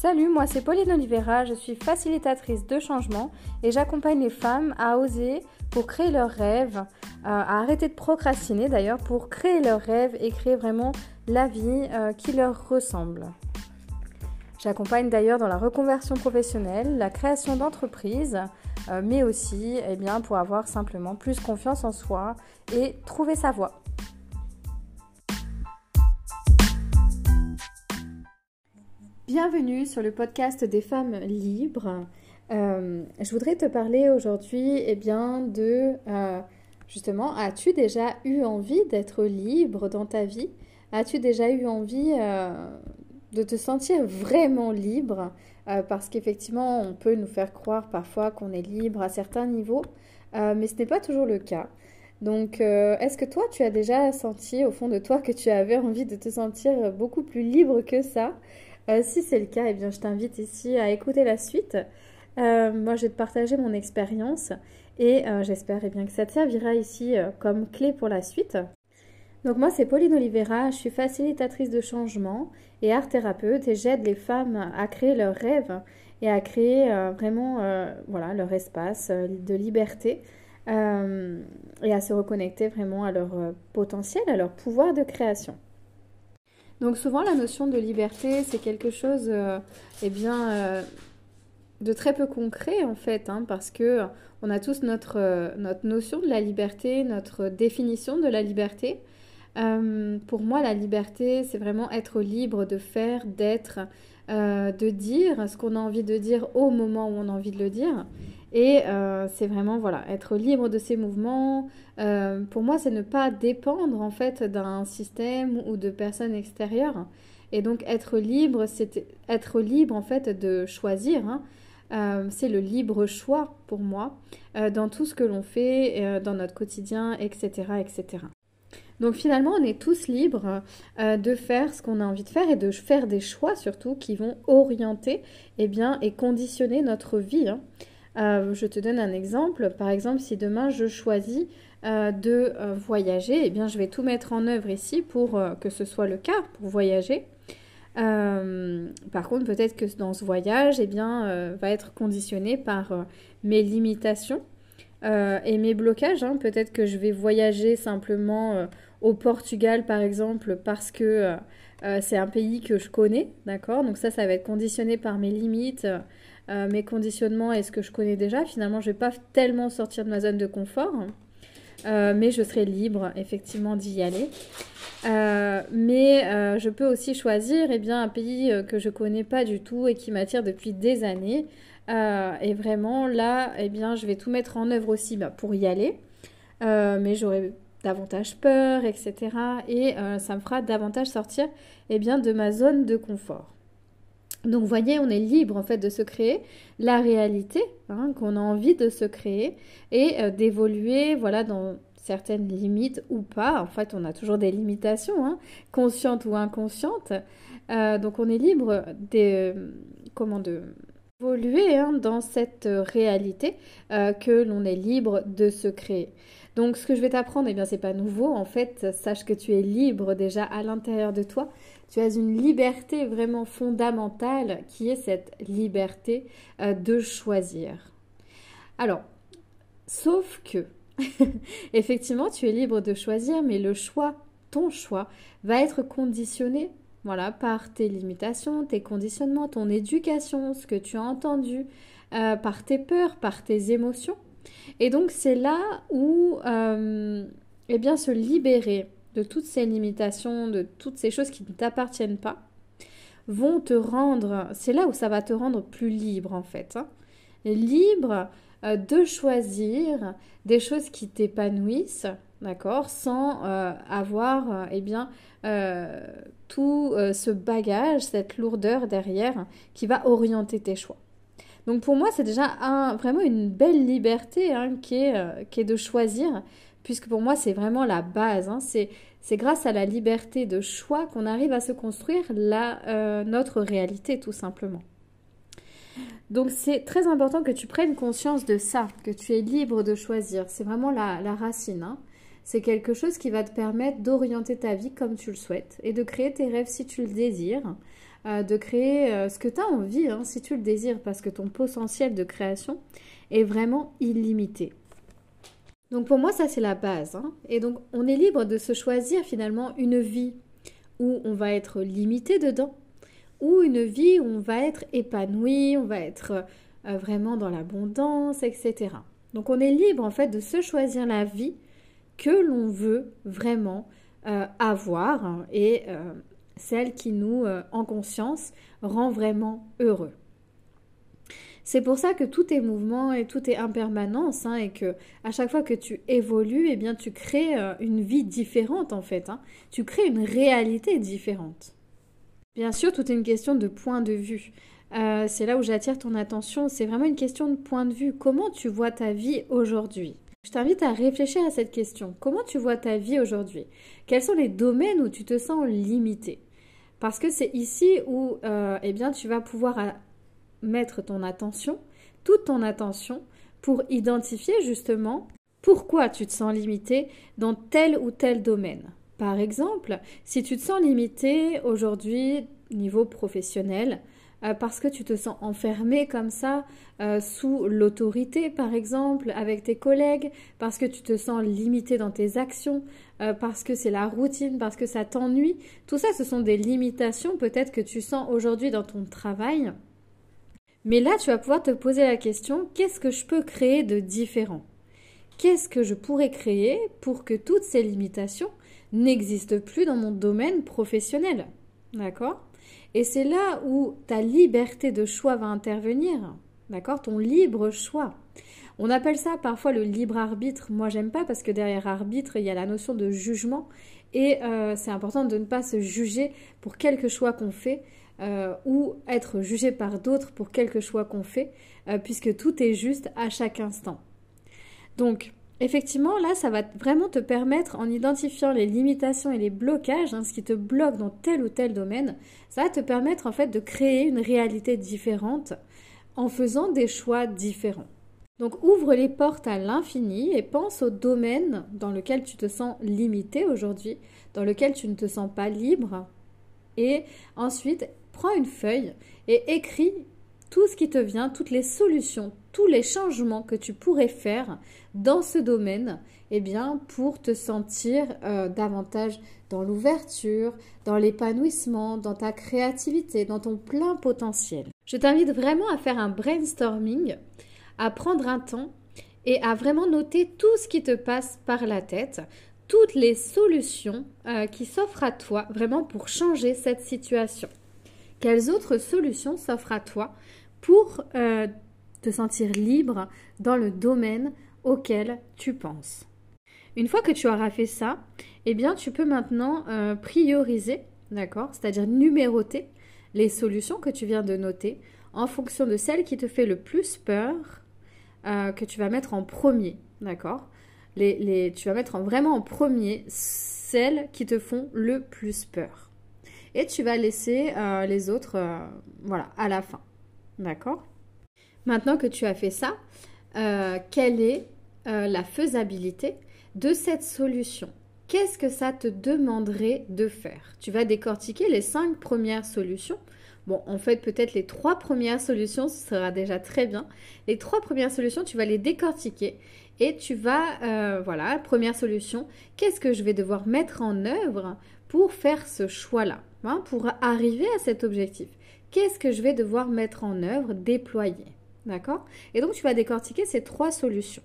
Salut, moi c'est Pauline Oliveira, je suis facilitatrice de changement et j'accompagne les femmes à oser pour créer leurs rêves, euh, à arrêter de procrastiner d'ailleurs, pour créer leurs rêves et créer vraiment la vie euh, qui leur ressemble. J'accompagne d'ailleurs dans la reconversion professionnelle, la création d'entreprises, euh, mais aussi eh bien, pour avoir simplement plus confiance en soi et trouver sa voie. Bienvenue sur le podcast des femmes libres. Euh, je voudrais te parler aujourd'hui eh bien, de euh, justement, as-tu déjà eu envie d'être libre dans ta vie? As-tu déjà eu envie euh, de te sentir vraiment libre? Parce qu'effectivement, on peut nous faire croire parfois qu'on est libre à certains niveaux, mais ce n'est pas toujours le cas. Donc, est-ce que toi, tu as déjà senti au fond de toi que tu avais envie de te sentir beaucoup plus libre que ça? Euh, si c'est le cas, eh bien, je t'invite ici à écouter la suite. Euh, moi, je vais te partager mon expérience et euh, j'espère eh bien, que ça te servira ici comme clé pour la suite. Donc moi, c'est Pauline Oliveira, je suis facilitatrice de changement et art thérapeute et j'aide les femmes à créer leurs rêves et à créer vraiment voilà, leur espace de liberté et à se reconnecter vraiment à leur potentiel, à leur pouvoir de création. Donc souvent la notion de liberté, c'est quelque chose euh, eh bien, euh, de très peu concret en fait, hein, parce que on a tous euh, notre notion de la liberté, notre définition de la liberté. Pour moi, la liberté, c'est vraiment être libre de faire, d'être, de dire ce qu'on a envie de dire au moment où on a envie de le dire. Et euh, c'est vraiment, voilà, être libre de ses mouvements. Euh, pour moi, c'est ne pas dépendre, en fait, d'un système ou de personnes extérieures. Et donc, être libre, c'est être libre, en fait, de choisir. Hein. Euh, c'est le libre choix, pour moi, dans tout ce que l'on fait, dans notre quotidien, etc., etc. Donc finalement, on est tous libres de faire ce qu'on a envie de faire et de faire des choix surtout qui vont orienter eh bien, et conditionner notre vie. Hein. Euh, je te donne un exemple. Par exemple, si demain je choisis euh, de euh, voyager, eh bien, je vais tout mettre en œuvre ici pour que ce soit le cas, pour voyager. par contre, peut-être que dans ce voyage, eh bien, va être conditionné par mes limitations et mes blocages. Hein. Peut-être que je vais voyager simplement au Portugal, par exemple, parce que c'est un pays que je connais, d'accord? Donc ça, ça va être conditionné par mes limites, euh, mes conditionnements et ce que je connais déjà. Finalement, je ne vais pas tellement sortir de ma zone de confort, euh, mais je serai libre effectivement d'y aller. Euh, mais je peux aussi choisir eh bien, un pays que je connais pas du tout et qui m'attire depuis des années. et vraiment, là, eh bien, je vais tout mettre en œuvre aussi bah, pour y aller. mais j'aurai davantage peur, etc. Et ça me fera davantage sortir eh bien, de ma zone de confort. Donc, vous voyez, on est libre en fait de se créer la réalité hein, qu'on a envie de se créer et euh, d'évoluer, voilà, dans certaines limites ou pas. En fait, on a toujours des limitations, hein, conscientes ou inconscientes. Euh, donc, on est libre de, comment de évoluer hein, dans cette réalité euh, que l'on est libre de se créer. Donc, ce que je vais t'apprendre, eh bien, c'est pas nouveau. En fait, sache que tu es libre déjà à l'intérieur de toi. Tu as une liberté vraiment fondamentale qui est cette liberté euh, de choisir. Alors, sauf que, effectivement, tu es libre de choisir, mais le choix, ton choix, va être conditionné voilà, par tes limitations, tes conditionnements, ton éducation, ce que tu as entendu, euh, par tes peurs, par tes émotions. Et donc c'est là où euh, eh bien, se libérer de toutes ces limitations, de toutes ces choses qui ne t'appartiennent pas, vont te rendre, c'est là où ça va te rendre plus libre en fait. Hein. libre euh, de choisir des choses qui t'épanouissent, d'accord, sans euh, avoir eh bien tout ce bagage, cette lourdeur derrière qui va orienter tes choix. Donc pour moi, c'est déjà vraiment une belle liberté hein, qui, est, euh, de choisir, puisque pour moi, c'est vraiment la base. Hein. C'est, grâce à la liberté de choix qu'on arrive à se construire euh, notre réalité, tout simplement. Donc c'est très important que tu prennes conscience de ça, que tu es libre de choisir. C'est vraiment la, la racine. Hein. C'est quelque chose qui va te permettre d'orienter ta vie comme tu le souhaites et de créer tes rêves si tu le désires. de créer ce que tu as envie, hein, si tu le désires, parce que ton potentiel de création est vraiment illimité. Donc pour moi, ça c'est la base. Hein. Et donc on est libre de se choisir finalement une vie où on va être limité dedans, ou une vie où on va être épanoui, on va être euh, vraiment dans l'abondance, etc. Donc on est libre en fait de se choisir la vie que l'on veut vraiment euh, avoir et euh, celle qui nous, en conscience, rend vraiment heureux. C'est pour ça que tout est mouvement et tout est impermanence hein, et que à chaque fois que tu évolues, eh bien tu crées une vie différente en fait. Hein. Tu crées une réalité différente. Bien sûr, tout est une question de point de vue. Euh, c'est là où j'attire ton attention. C'est vraiment une question de point de vue. Comment tu vois ta vie aujourd'hui? Je t'invite à réfléchir à cette question. Comment tu vois ta vie aujourd'hui? Quels sont les domaines où tu te sens limité? Parce que c'est ici où euh, eh bien, tu vas pouvoir euh, mettre ton attention, toute ton attention, pour identifier justement pourquoi tu te sens limité dans tel ou tel domaine. Par exemple, si tu te sens limité aujourd'hui niveau professionnel, euh, parce que tu te sens enfermé comme ça euh, sous l'autorité par exemple avec tes collègues, parce que tu te sens limité dans tes actions, euh, parce que c'est la routine, parce que ça t'ennuie. Tout ça, ce sont des limitations peut-être que tu sens aujourd'hui dans ton travail. Mais là, tu vas pouvoir te poser la question, qu'est-ce que je peux créer de différent? Qu'est-ce que je pourrais créer pour que toutes ces limitations n'existent plus dans mon domaine professionnel? D'accord et c'est là où ta liberté de choix va intervenir. D'accord? Ton libre choix. On appelle ça parfois le libre arbitre. Moi, j'aime pas parce que derrière arbitre, il y a la notion de jugement. Et euh, c'est important de ne pas se juger pour quelque choix qu'on fait euh, ou être jugé par d'autres pour quelque choix qu'on fait, euh, puisque tout est juste à chaque instant. Donc, Effectivement, là, ça va vraiment te permettre, en identifiant les limitations et les blocages, hein, ce qui te bloque dans tel ou tel domaine, ça va te permettre en fait de créer une réalité différente en faisant des choix différents. Donc ouvre les portes à l'infini et pense au domaine dans lequel tu te sens limité aujourd'hui, dans lequel tu ne te sens pas libre. Et ensuite, prends une feuille et écris tout ce qui te vient, toutes les solutions, tous les changements que tu pourrais faire dans ce domaine, eh bien, pour te sentir euh, davantage dans l'ouverture, dans l'épanouissement, dans ta créativité, dans ton plein potentiel. Je t'invite vraiment à faire un brainstorming, à prendre un temps et à vraiment noter tout ce qui te passe par la tête, toutes les solutions euh, qui s'offrent à toi vraiment pour changer cette situation. Quelles autres solutions s'offrent à toi pour euh, sentir libre dans le domaine auquel tu penses. Une fois que tu auras fait ça, eh bien tu peux maintenant euh, prioriser, d'accord C'est-à-dire numéroter les solutions que tu viens de noter en fonction de celle qui te fait le plus peur, euh, que tu vas mettre en premier, d'accord les, Tu vas mettre vraiment en premier celles qui te font le plus peur. Et tu vas laisser les autres voilà, à la fin. D'accord Maintenant que tu as fait ça, euh, quelle est euh, la faisabilité de cette solution? Qu'est-ce que ça te demanderait de faire? Tu vas décortiquer les cinq premières solutions. Bon, en fait, peut-être les trois premières solutions, ce sera déjà très bien. Les trois premières solutions, tu vas les décortiquer et tu vas, euh, voilà, première solution, qu'est-ce que je vais devoir mettre en œuvre pour faire ce choix-là, hein, pour arriver à cet objectif? Qu'est-ce que je vais devoir mettre en œuvre, déployer? D'accord? Et donc tu vas décortiquer ces trois solutions.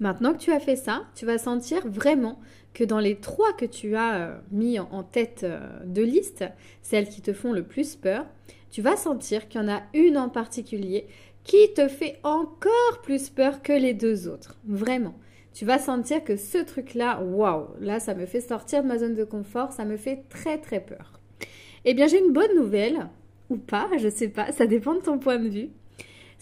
Maintenant que tu as fait ça, tu vas sentir vraiment que dans les trois que tu as euh, mis en tête euh, de liste, celles qui te font le plus peur, tu vas sentir qu'il y en a une en particulier qui te fait encore plus peur que les deux autres. Vraiment. Tu vas sentir que ce truc-là, waouh, là, ça me fait sortir de ma zone de confort, ça me fait très très peur. Eh bien, j'ai une bonne nouvelle, ou pas, je sais pas, ça dépend de ton point de vue.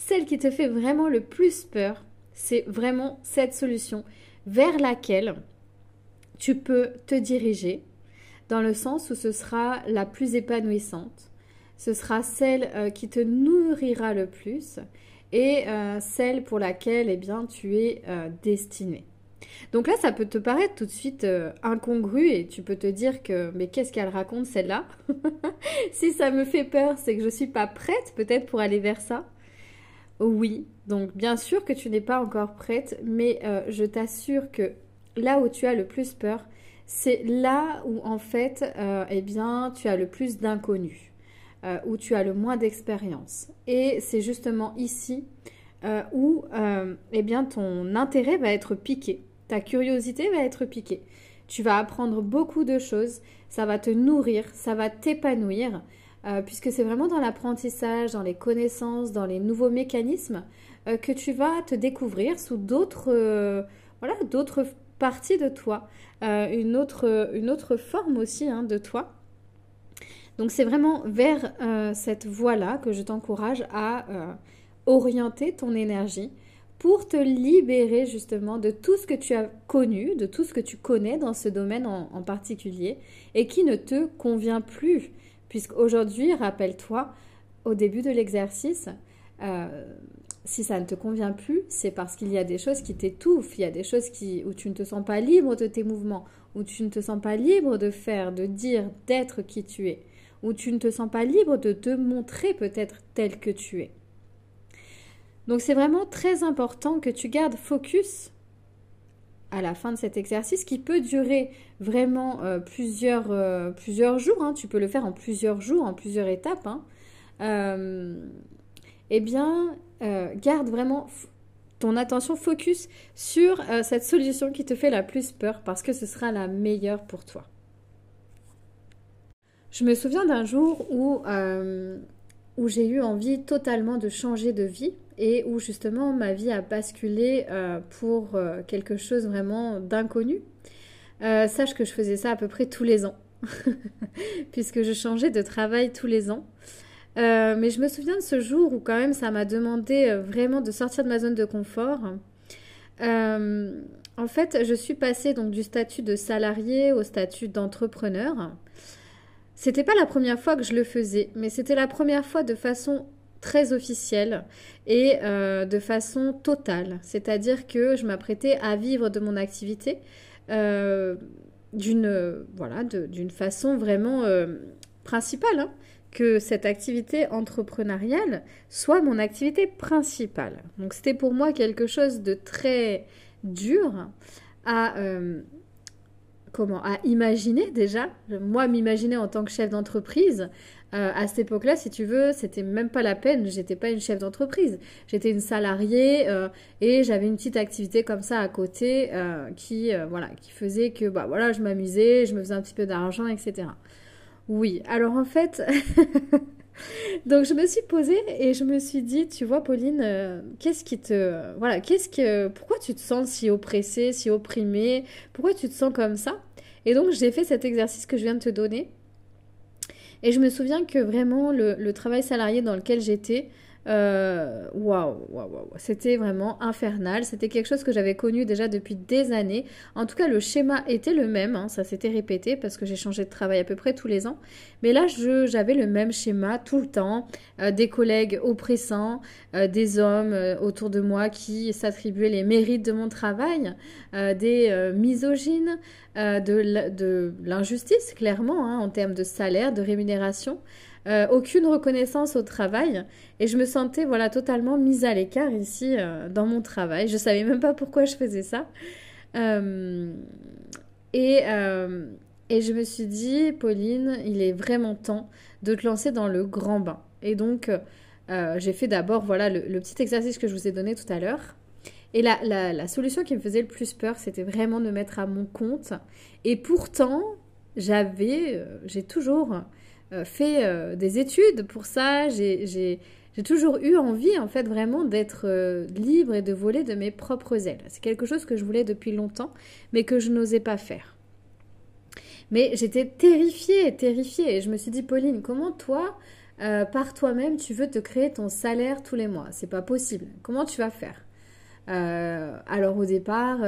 Celle qui te fait vraiment le plus peur, c'est vraiment cette solution vers laquelle tu peux te diriger dans le sens où ce sera la plus épanouissante, ce sera celle euh, qui te nourrira le plus et euh, celle pour laquelle eh bien, tu es euh, destiné. Donc là, ça peut te paraître tout de suite incongru et tu peux te dire que mais qu'est-ce qu'elle raconte celle-là? Si ça me fait peur, c'est que je ne suis pas prête peut-être pour aller vers ça. Oui, donc bien sûr que tu n'es pas encore prête, mais euh, je t'assure que là où tu as le plus peur, c'est là où en fait, euh, eh bien, tu as le plus d'inconnus, où tu as le moins d'expérience. Et c'est justement ici où, eh bien, ton intérêt va être piqué ta curiosité va être piquée. Tu vas apprendre beaucoup de choses, ça va te nourrir, ça va t'épanouir, euh, puisque c'est vraiment dans l'apprentissage, dans les connaissances, dans les nouveaux mécanismes euh, que tu vas te découvrir sous d'autres euh, voilà, d'autres parties de toi, une, autre, forme aussi hein, de toi. Donc c'est vraiment vers cette voie-là que je t'encourage à orienter ton énergie pour te libérer justement de tout ce que tu as connu, de tout ce que tu connais dans ce domaine en, particulier et qui ne te convient plus. Puisqu'aujourd'hui, rappelle-toi, au début de l'exercice, euh, si ça ne te convient plus, c'est parce qu'il y a des choses qui t'étouffent, il y a des choses qui, où tu ne te sens pas libre de tes mouvements, où tu ne te sens pas libre de faire, de dire, d'être qui tu es, où tu ne te sens pas libre de te montrer peut-être tel que tu es. Donc c'est vraiment très important que tu gardes focus à la fin de cet exercice qui peut durer vraiment euh, plusieurs, euh, plusieurs jours. Hein. tu peux le faire en plusieurs jours, en plusieurs étapes. Hein. Euh, eh bien, garde vraiment ton attention focus sur cette solution qui te fait la plus peur parce que ce sera la meilleure pour toi. Je me souviens d'un jour où j'ai eu envie totalement de changer de vie et où justement ma vie a basculé euh, pour euh, quelque chose vraiment d'inconnu. Euh, sache que je faisais ça à peu près tous les ans, puisque je changeais de travail tous les ans. mais je me souviens de ce jour où quand même ça m'a demandé vraiment de sortir de ma zone de confort. en fait, je suis passée donc du statut de salarié au statut d'entrepreneur. C'était pas la première fois que je le faisais, mais c'était la première fois de façon très officielle et euh, de façon totale. C'est-à-dire que je m'apprêtais à vivre de mon activité euh, d'une voilà, d'une façon vraiment euh, principale. Hein. que cette activité entrepreneuriale soit mon activité principale. Donc c'était pour moi quelque chose de très dur à à imaginer déjà. Moi m'imaginer en tant que chef d'entreprise, euh, à cette époque-là, si tu veux, c'était même pas la peine. J'étais pas une chef d'entreprise. J'étais une salariée euh, et j'avais une petite activité comme ça à côté euh, qui, voilà, qui faisait que, bah voilà, je m'amusais, je me faisais un petit peu d'argent, etc. Oui. Alors en fait, donc je me suis posée et je me suis dit, tu vois, Pauline, qu'est-ce qui te, voilà, qu'est-ce que, pourquoi tu te sens si oppressée, si opprimée, pourquoi tu te sens comme ça? Et donc j'ai fait cet exercice que je viens de te donner et je me souviens que vraiment le, travail salarié dans lequel j'étais, euh, waouh, waouh, c'était vraiment infernal. C'était quelque chose que j'avais connu déjà depuis des années. En tout cas, le schéma était le même, hein, ça s'était répété parce que j'ai changé de travail à peu près tous les ans. Mais là, j'avais le même schéma tout le temps. Euh, des collègues oppressants, euh, des hommes autour de moi qui s'attribuaient les mérites de mon travail, des misogynes, de l'injustice, clairement, hein, en termes de salaire, de rémunération. Euh, aucune reconnaissance au travail et je me sentais voilà totalement mise à l'écart ici euh, dans mon travail. Je savais même pas pourquoi je faisais ça. Euh, et, et je me suis dit, Pauline, il est vraiment temps de te lancer dans le grand bain. Et donc, j'ai fait d'abord voilà le, petit exercice que je vous ai donné tout à l'heure. Et la, la, la, solution qui me faisait le plus peur, c'était vraiment de mettre à mon compte. Et pourtant, j'avais, j'ai toujours fait euh, des études pour ça. J'ai toujours eu envie, en fait, vraiment d'être euh, libre et de voler de mes propres ailes. C'est quelque chose que je voulais depuis longtemps, mais que je n'osais pas faire. Mais j'étais terrifiée, terrifiée. Et je me suis dit, Pauline, comment toi, par toi-même, tu veux te créer ton salaire tous les mois? C'est pas possible. Comment tu vas faire? Alors au départ,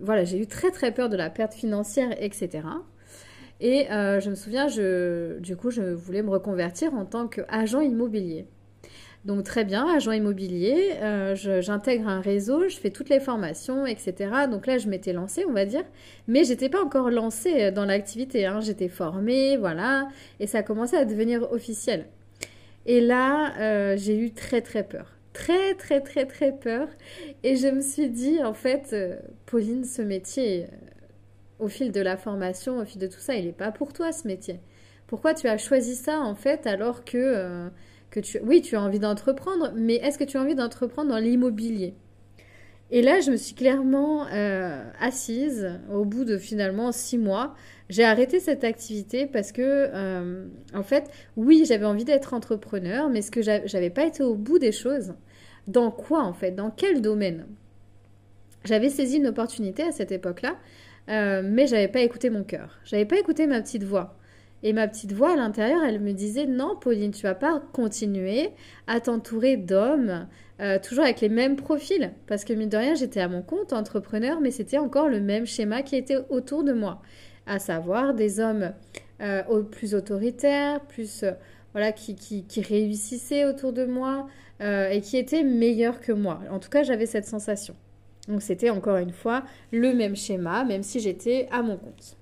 voilà, j'ai eu très très peur de la perte financière, etc. Et euh, je me souviens, du coup, je voulais me reconvertir en tant qu'agent immobilier. Donc très bien, agent immobilier, euh, j'intègre un réseau, je fais toutes les formations, etc. Donc là, je m'étais lancée, on va dire, mais j'étais pas encore lancée dans l'activité. Hein. J'étais formée, voilà, et ça a commencé à devenir officiel. Et là, euh, j'ai eu très très peur, très très très très peur, et je me suis dit, en fait, euh, Pauline, ce métier, au fil de la formation, au fil de tout ça, il n'est pas pour toi ce métier. Pourquoi tu as choisi ça en fait alors que que tu... Oui, tu as envie d'entreprendre, mais est-ce que tu as envie d'entreprendre dans l'immobilier? Et là, je me suis clairement euh, assise au bout de finalement six mois. J'ai arrêté cette activité parce que, euh, en fait, oui, j'avais envie d'être entrepreneur, mais ce que j'avais pas été au bout des choses. Dans quoi, en fait? Dans quel domaine? J'avais saisi une opportunité à cette époque-là, euh, mais j'avais pas écouté mon cœur. J'avais pas écouté ma petite voix. Et ma petite voix à l'intérieur, elle me disait non, Pauline, tu vas pas continuer à t'entourer d'hommes, euh, toujours avec les mêmes profils. Parce que mine de rien, j'étais à mon compte entrepreneur, mais c'était encore le même schéma qui était autour de moi. À savoir des hommes euh, plus autoritaires, plus voilà, qui, réussissaient autour de moi et qui étaient meilleurs que moi. En tout cas, j'avais cette sensation. Donc c'était encore une fois le même schéma, même si j'étais à mon compte.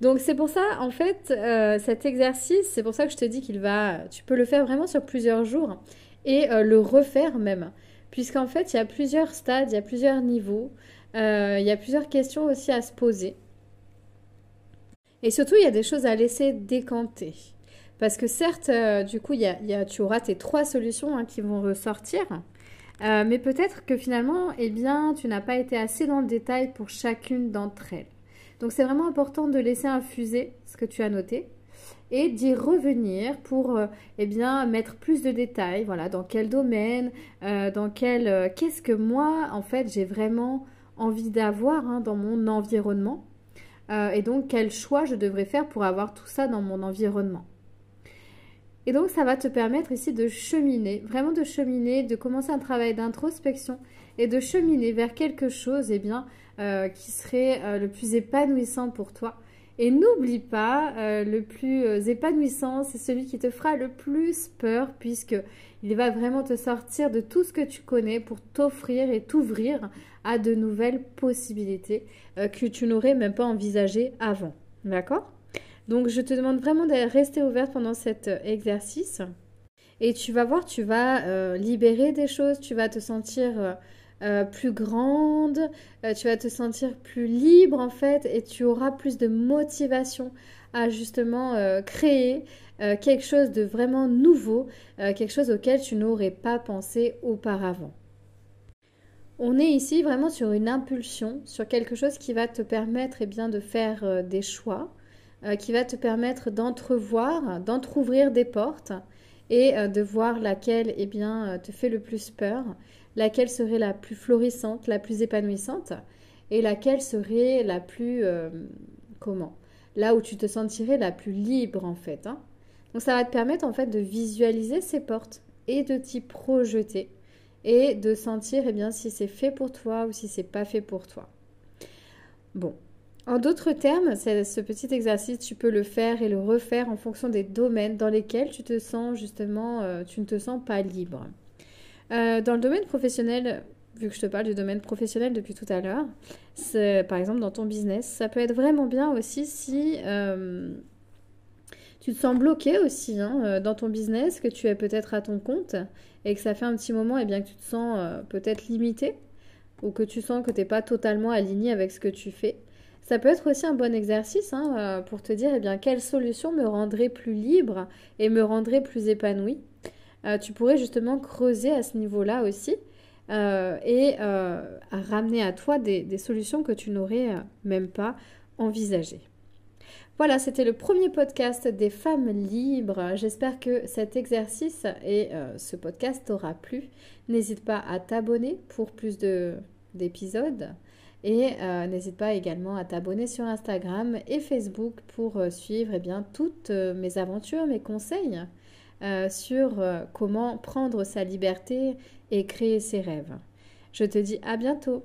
Donc c'est pour ça, en fait, euh, cet exercice, c'est pour ça que je te dis qu'il va, tu peux le faire vraiment sur plusieurs jours et euh, le refaire même, puisqu'en fait, il y a plusieurs stades, il y a plusieurs niveaux, euh, il y a plusieurs questions aussi à se poser. Et surtout, il y a des choses à laisser décanter. Parce que certes, du coup, y tu auras tes trois solutions hein, qui vont ressortir. Mais peut-être que finalement, eh bien, tu n'as pas été assez dans le détail pour chacune d'entre elles. Donc c'est vraiment important de laisser infuser ce que tu as noté et d'y revenir pour euh, eh bien mettre plus de détails. Voilà dans quel domaine euh, dans quel euh, qu'est-ce que moi en fait j'ai vraiment envie d'avoir hein, dans mon environnement. Et donc quel choix je devrais faire pour avoir tout ça dans mon environnement et donc ça va te permettre ici de cheminer vraiment de cheminer de commencer un travail d'introspection et de cheminer vers quelque chose eh bien euh, qui serait euh, le plus épanouissant pour toi. Et n'oublie pas, euh, le plus épanouissant, c'est celui qui te fera le plus peur, puisque il va vraiment te sortir de tout ce que tu connais pour t'offrir et t'ouvrir à de nouvelles possibilités que tu n'aurais même pas envisagées avant. D'accord? Donc je te demande vraiment de rester ouverte pendant cet exercice. Et tu vas voir, tu vas libérer des choses, tu vas te sentir euh, plus grande, euh, tu vas te sentir plus libre en fait et tu auras plus de motivation à justement euh, créer quelque chose de vraiment nouveau, quelque chose auquel tu n'aurais pas pensé auparavant. On est ici vraiment sur une impulsion, sur quelque chose qui va te permettre eh bien, de faire des choix, qui va te permettre d'entrevoir, d'entr'ouvrir des portes et de voir laquelle eh bien, te fait le plus peur laquelle serait la plus florissante, la plus épanouissante, et laquelle serait la plus... Euh, comment Là où tu te sentirais la plus libre en fait. Hein. Donc ça va te permettre en fait de visualiser ces portes et de t'y projeter et de sentir eh bien, si c'est fait pour toi ou si c'est pas fait pour toi. Bon, en d'autres termes, ce petit exercice, tu peux le faire et le refaire en fonction des domaines dans lesquels tu te sens justement, euh, tu ne te sens pas libre. Euh, dans le domaine professionnel, vu que je te parle du domaine professionnel depuis tout à l'heure, par exemple dans ton business, ça peut être vraiment bien aussi si euh, tu te sens bloqué aussi hein, dans ton business, que tu es peut-être à ton compte et que ça fait un petit moment et eh bien que tu te sens peut-être limité ou que tu sens que tu n'es pas totalement aligné avec ce que tu fais. Ça peut être aussi un bon exercice hein, pour te dire eh bien, quelle solution me rendrait plus libre et me rendrait plus épanoui. Euh, tu pourrais justement creuser à ce niveau-là aussi euh, et euh, ramener à toi des, solutions que tu n'aurais même pas envisagées. Voilà, c'était le premier podcast des femmes libres. J'espère que cet exercice et ce podcast t'aura plu. N'hésite pas à t'abonner pour plus d'épisodes. Et n'hésite pas également à t'abonner sur Instagram et Facebook pour suivre eh bien, toutes mes aventures, mes conseils euh, sur euh, comment prendre sa liberté et créer ses rêves. Je te dis à bientôt.